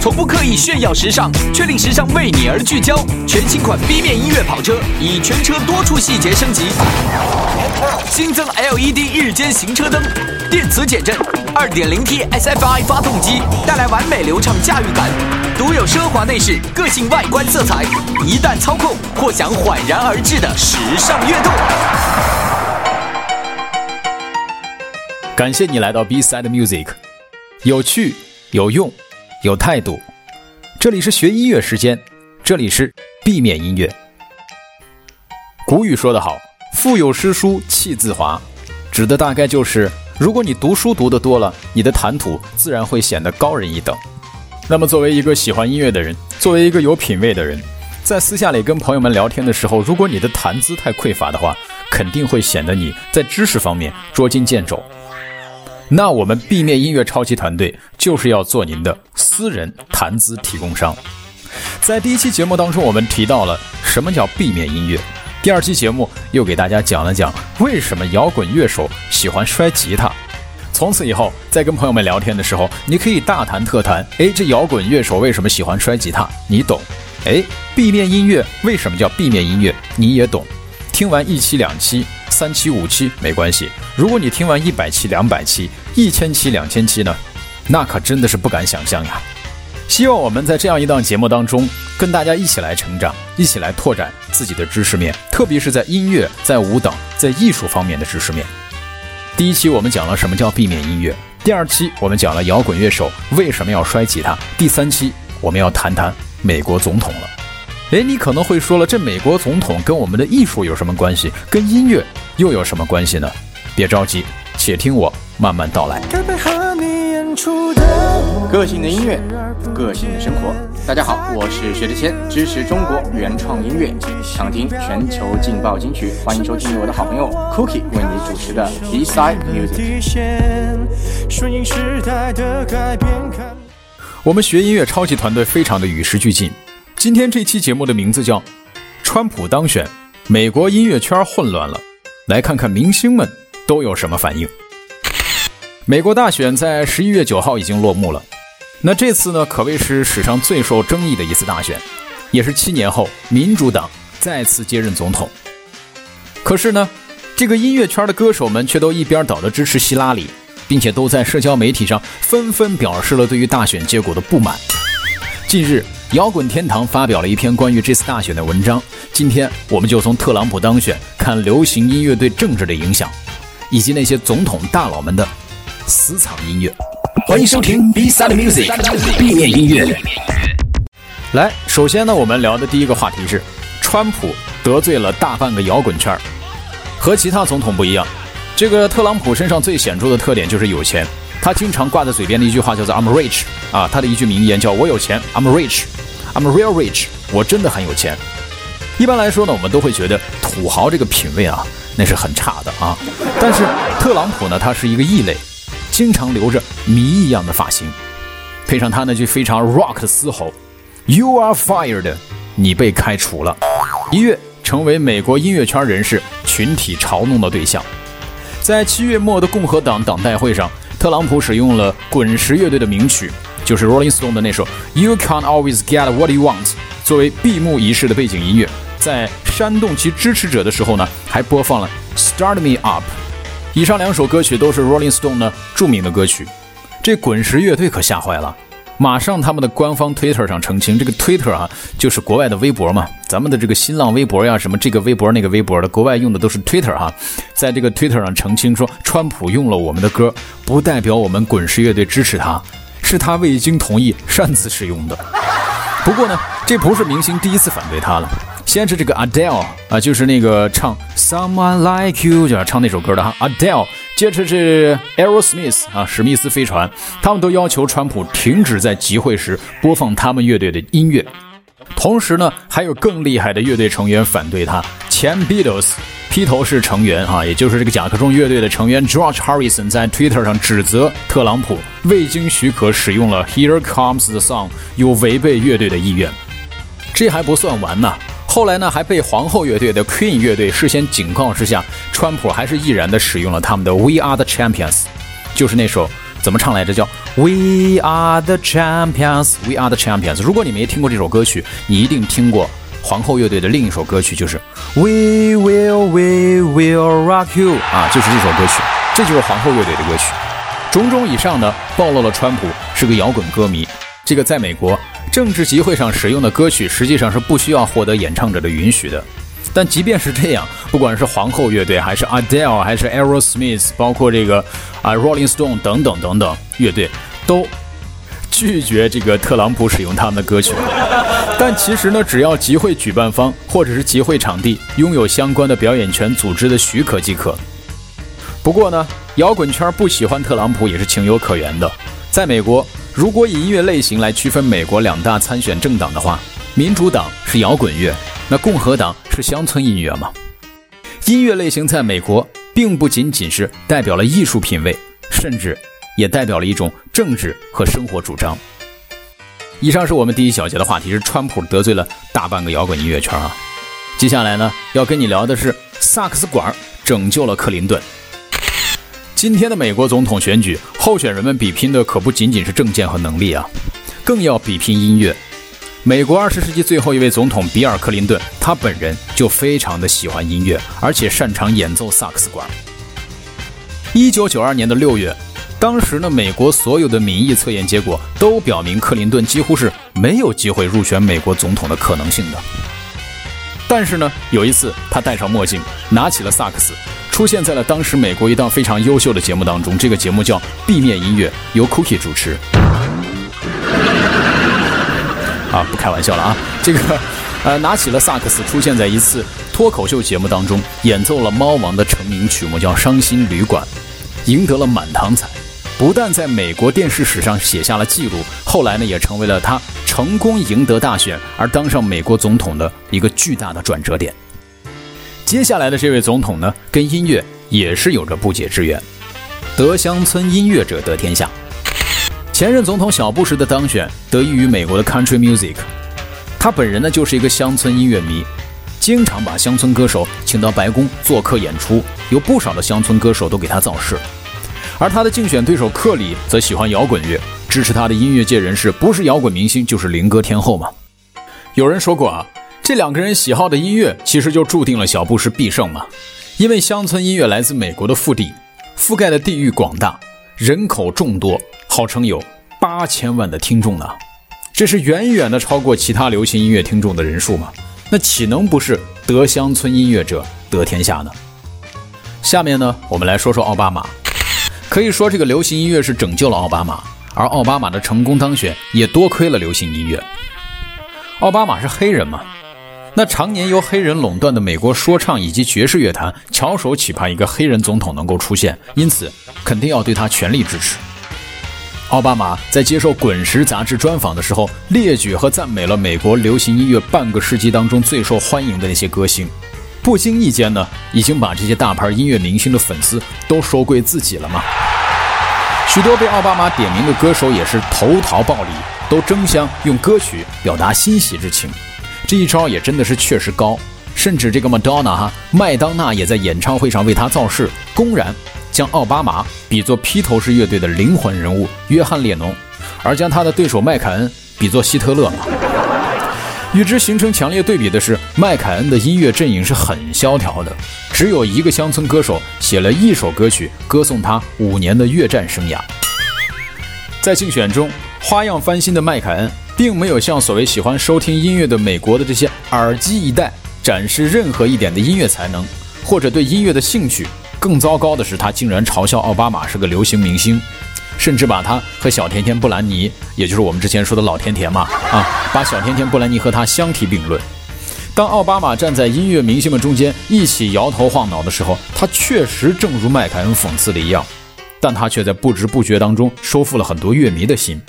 从不刻意炫耀时尚，却令时尚为你而聚焦。全新款 B 面音乐跑车以全车多处细节升级，新增 LED 日间行车灯，电磁减震，2.0T SFI 发动机带来完美流畅驾驭感，独有奢华内饰，个性外观色彩，一旦操控，或享缓然而至的时尚悦动。感谢你来到 B Side Music，有趣有用。有态度，这里是学音乐时间，这里是避免音乐。古语说得好，“腹有诗书气自华”，指的大概就是，如果你读书读得多了，你的谈吐自然会显得高人一等。那么，作为一个喜欢音乐的人，作为一个有品位的人，在私下里跟朋友们聊天的时候，如果你的谈资太匮乏的话，肯定会显得你在知识方面捉襟见肘。那我们 B 面音乐超级团队就是要做您的私人谈资提供商。在第一期节目当中，我们提到了什么叫 B 面音乐。第二期节目又给大家讲了讲为什么摇滚乐手喜欢摔吉他。从此以后，在跟朋友们聊天的时候，你可以大谈特谈。哎，这摇滚乐手为什么喜欢摔吉他？你懂。哎，B 面音乐为什么叫 B 面音乐？你也懂。听完一期、两期。三期五期没关系，如果你听完一百期、两百期、一千期、两千期呢，那可真的是不敢想象呀！希望我们在这样一档节目当中，跟大家一起来成长，一起来拓展自己的知识面，特别是在音乐、在舞蹈、在艺术方面的知识面。第一期我们讲了什么叫避免音乐，第二期我们讲了摇滚乐手为什么要摔吉他，第三期我们要谈谈美国总统了。哎，你可能会说了，这美国总统跟我们的艺术有什么关系？跟音乐？又有什么关系呢？别着急，且听我慢慢道来。个性的音乐，个性的生活。大家好，我是薛之谦，支持中国原创音乐，想听全球劲爆金曲。欢迎收听我的好朋友 Cookie 为你主持的 B Side Music。我们学音乐超级团队非常的与时俱进。今天这期节目的名字叫《川普当选，美国音乐圈混乱了》。来看看明星们都有什么反应。美国大选在十一月九号已经落幕了，那这次呢可谓是史上最受争议的一次大选，也是七年后民主党再次接任总统。可是呢，这个音乐圈的歌手们却都一边倒的支持希拉里，并且都在社交媒体上纷纷表示了对于大选结果的不满。近日。摇滚天堂发表了一篇关于这次大选的文章。今天，我们就从特朗普当选看流行音乐对政治的影响，以及那些总统大佬们的私藏音乐。欢迎收听 B Side Music，B 面音乐。来，首先呢，我们聊的第一个话题是，川普得罪了大半个摇滚圈儿和其他总统不一样，这个特朗普身上最显著的特点就是有钱。他经常挂在嘴边的一句话叫做 "I'm rich" 啊，他的一句名言叫我有钱，I'm rich。I'm real rich，我真的很有钱。一般来说呢，我们都会觉得土豪这个品味啊，那是很差的啊。但是特朗普呢，他是一个异类，经常留着谜一样的发型，配上他那句非常 rock 的嘶吼：“You are fired，你被开除了。”一跃成为美国音乐圈人士群体嘲弄的对象。在七月末的共和党党代会上，特朗普使用了滚石乐队的名曲。就是 Rolling Stone 的那首 You Can't Always Get What You Want，作为闭幕仪式的背景音乐，在煽动其支持者的时候呢，还播放了 Start Me Up。以上两首歌曲都是 Rolling Stone 的著名的歌曲。这滚石乐队可吓坏了，马上他们的官方 Twitter 上澄清，这个 Twitter 啊就是国外的微博嘛，咱们的这个新浪微博呀，什么这个微博那个微博的，国外用的都是 Twitter 哈，在这个 Twitter 上澄清说，川普用了我们的歌，不代表我们滚石乐队支持他。是他未经同意擅自使用的。不过呢，这不是明星第一次反对他了。先是这个 Adele 啊，就是那个唱 Someone Like You 就要唱那首歌的哈，Adele。接着是 Aerosmith 啊，史密斯飞船，他们都要求川普停止在集会时播放他们乐队的音乐。同时呢，还有更厉害的乐队成员反对他，前 Beatles。披头士成员啊，也就是这个甲壳虫乐队的成员 George Harrison 在 Twitter 上指责特朗普未经许可使用了 Here Comes the Sun，有违背乐队的意愿。这还不算完呢，后来呢还被皇后乐队的 Queen 乐队事先警告之下，川普还是毅然的使用了他们的 We Are the Champions，就是那首怎么唱来着？叫 We are the champions，We are the champions。如果你没听过这首歌曲，你一定听过皇后乐队的另一首歌曲，就是 We will We will rock you 啊，就是这首歌曲，这就是皇后乐队的歌曲。种种以上呢，暴露了川普是个摇滚歌迷。这个在美国政治集会上使用的歌曲，实际上是不需要获得演唱者的允许的。但即便是这样，不管是皇后乐队，还是 Adele，还是 Aerosmith，包括这个啊 Rolling Stone 等等等等乐队，都拒绝这个特朗普使用他们的歌曲。但其实呢，只要集会举办方或者是集会场地拥有相关的表演权组织的许可即可。不过呢，摇滚圈不喜欢特朗普也是情有可原的。在美国，如果以音乐类型来区分美国两大参选政党的话，民主党是摇滚乐。那共和党是乡村音乐吗？音乐类型在美国并不仅仅是代表了艺术品味，甚至也代表了一种政治和生活主张。以上是我们第一小节的话题，是川普得罪了大半个摇滚音乐圈啊。接下来呢，要跟你聊的是萨克斯管拯救了克林顿。今天的美国总统选举，候选人们比拼的可不仅仅是政见和能力啊，更要比拼音乐。美国二十世纪最后一位总统比尔·克林顿，他本人就非常的喜欢音乐，而且擅长演奏萨克斯管。一九九二年的六月，当时呢，美国所有的民意测验结果都表明克林顿几乎是没有机会入选美国总统的可能性的。但是呢，有一次他戴上墨镜，拿起了萨克斯，出现在了当时美国一档非常优秀的节目当中。这个节目叫《地面音乐》，由 Cookie 主持。啊，不开玩笑了啊！这个，呃，拿起了萨克斯，出现在一次脱口秀节目当中，演奏了猫王的成名曲目，叫《伤心旅馆》，赢得了满堂彩，不但在美国电视史上写下了记录，后来呢，也成为了他成功赢得大选而当上美国总统的一个巨大的转折点。接下来的这位总统呢，跟音乐也是有着不解之缘，得乡村音乐者得天下。前任总统小布什的当选得益于美国的 country music，他本人呢就是一个乡村音乐迷，经常把乡村歌手请到白宫做客演出，有不少的乡村歌手都给他造势。而他的竞选对手克里则喜欢摇滚乐，支持他的音乐界人士不是摇滚明星就是灵歌天后嘛。有人说过啊，这两个人喜好的音乐其实就注定了小布什必胜嘛，因为乡村音乐来自美国的腹地，覆盖的地域广大，人口众多。号称有八千万的听众呢，这是远远的超过其他流行音乐听众的人数吗？那岂能不是得乡村音乐者得天下呢？下面呢，我们来说说奥巴马。可以说，这个流行音乐是拯救了奥巴马，而奥巴马的成功当选也多亏了流行音乐。奥巴马是黑人嘛？那常年由黑人垄断的美国说唱以及爵士乐坛，翘首企盼一个黑人总统能够出现，因此肯定要对他全力支持。奥巴马在接受《滚石》杂志专访的时候，列举和赞美了美国流行音乐半个世纪当中最受欢迎的那些歌星，不经意间呢，已经把这些大牌音乐明星的粉丝都收归自己了吗。许多被奥巴马点名的歌手也是投桃报李，都争相用歌曲表达欣喜之情。这一招也真的是确实高，甚至这个 Madonna 哈，麦当娜也在演唱会上为他造势，公然。将奥巴马比作披头士乐队的灵魂人物约翰列侬，而将他的对手麦凯恩比作希特勒嘛。与之形成强烈对比的是，麦凯恩的音乐阵营是很萧条的，只有一个乡村歌手写了一首歌曲歌颂他五年的越战生涯。在竞选中，花样翻新的麦凯恩并没有向所谓喜欢收听音乐的美国的这些耳机一代展示任何一点的音乐才能，或者对音乐的兴趣。更糟糕的是，他竟然嘲笑奥巴马是个流行明星，甚至把他和小甜甜布兰妮，也就是我们之前说的老甜甜嘛，啊，把小甜甜布兰妮和他相提并论。当奥巴马站在音乐明星们中间一起摇头晃脑的时候，他确实正如麦凯恩讽刺的一样，但他却在不知不觉当中收复了很多乐迷的心。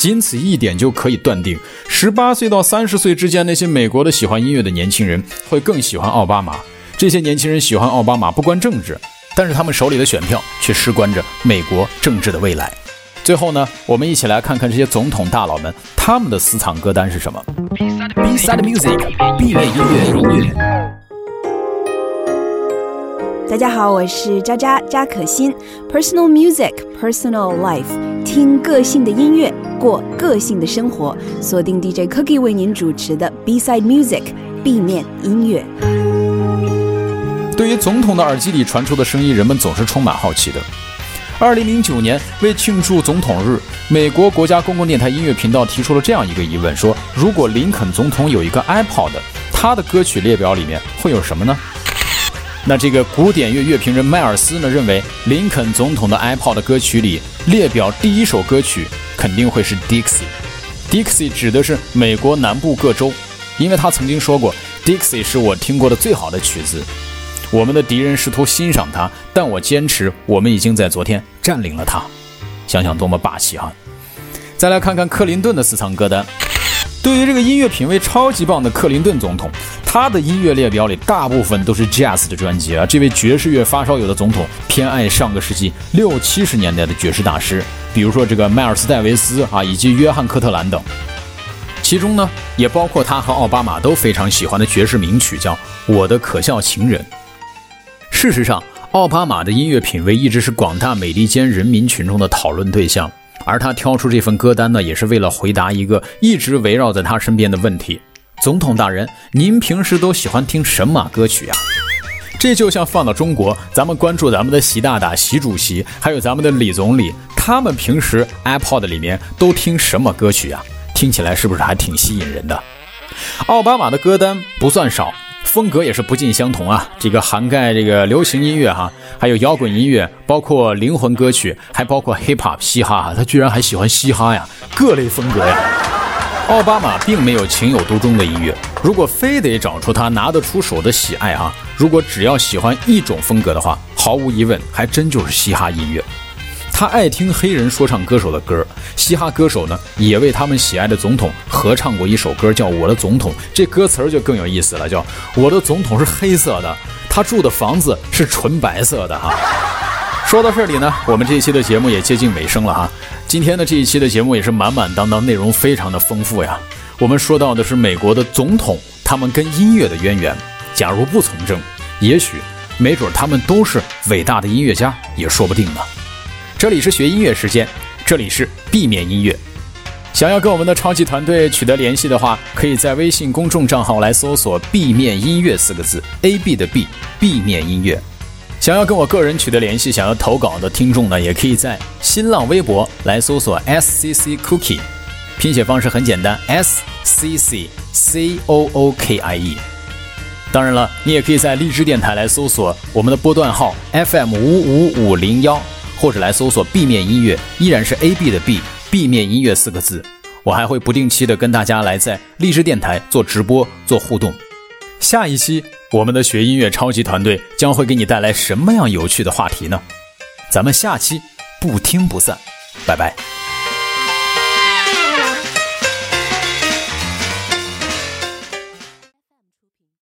仅此一点就可以断定，十八岁到三十岁之间那些美国的喜欢音乐的年轻人会更喜欢奥巴马。这些年轻人喜欢奥巴马不关政治，但是他们手里的选票却事关着美国政治的未来。最后呢，我们一起来看看这些总统大佬们他们的私藏歌单是什么。B-side music，B 类音乐。大家好，我是渣渣扎可欣，Personal Music Personal Life，听个性的音乐，过个性的生活，锁定 DJ Cookie 为您主持的 Beside Music 背面音乐。对于总统的耳机里传出的声音，人们总是充满好奇的。二零零九年，为庆祝总统日，美国国家公共电台音乐频道提出了这样一个疑问：说如果林肯总统有一个 iPod，他的歌曲列表里面会有什么呢？那这个古典乐乐评人迈尔斯呢认为，林肯总统的 iPod 歌曲里列表第一首歌曲肯定会是 Dixie。Dixie 指的是美国南部各州，因为他曾经说过，Dixie 是我听过的最好的曲子。我们的敌人试图欣赏它，但我坚持，我们已经在昨天占领了它。想想多么霸气啊！再来看看克林顿的私藏歌单。对于这个音乐品味超级棒的克林顿总统，他的音乐列表里大部分都是 jazz 的专辑啊。这位爵士乐发烧友的总统偏爱上个世纪六七十年代的爵士大师，比如说这个迈尔斯戴维斯啊，以及约翰科特兰等。其中呢，也包括他和奥巴马都非常喜欢的爵士名曲，叫《我的可笑情人》。事实上，奥巴马的音乐品味一直是广大美利坚人民群众的讨论对象。而他挑出这份歌单呢，也是为了回答一个一直围绕在他身边的问题：总统大人，您平时都喜欢听神马歌曲呀？这就像放到中国，咱们关注咱们的习大大、习主席，还有咱们的李总理，他们平时 iPod 里面都听什么歌曲呀？听起来是不是还挺吸引人的？奥巴马的歌单不算少。风格也是不尽相同啊，这个涵盖这个流行音乐哈，还有摇滚音乐，包括灵魂歌曲，还包括 hip hop 嘻哈，他居然还喜欢嘻哈呀，各类风格呀。奥巴马并没有情有独钟的音乐，如果非得找出他拿得出手的喜爱啊，如果只要喜欢一种风格的话，毫无疑问还真就是嘻哈音乐。他爱听黑人说唱歌手的歌，嘻哈歌手呢也为他们喜爱的总统合唱过一首歌，叫《我的总统》。这歌词儿就更有意思了，叫“我的总统是黑色的，他住的房子是纯白色的”哈。说到这里呢，我们这一期的节目也接近尾声了哈。今天的这一期的节目也是满满当当，内容非常的丰富呀。我们说到的是美国的总统，他们跟音乐的渊源。假如不从政，也许没准他们都是伟大的音乐家，也说不定呢。这里是学音乐时间，这里是 B 面音乐。想要跟我们的超级团队取得联系的话，可以在微信公众账号来搜索 “B 面音乐”四个字，A B 的 B，B 面音乐。想要跟我个人取得联系，想要投稿的听众呢，也可以在新浪微博来搜索 S C C Cookie，拼写方式很简单，S C C C O O K I E。当然了，你也可以在荔枝电台来搜索我们的波段号 F M 五五五零幺。或者来搜索 B 面音乐，依然是 A B 的 B，B 面音乐四个字。我还会不定期的跟大家来在荔枝电台做直播做互动。下一期我们的学音乐超级团队将会给你带来什么样有趣的话题呢？咱们下期不听不散，拜拜。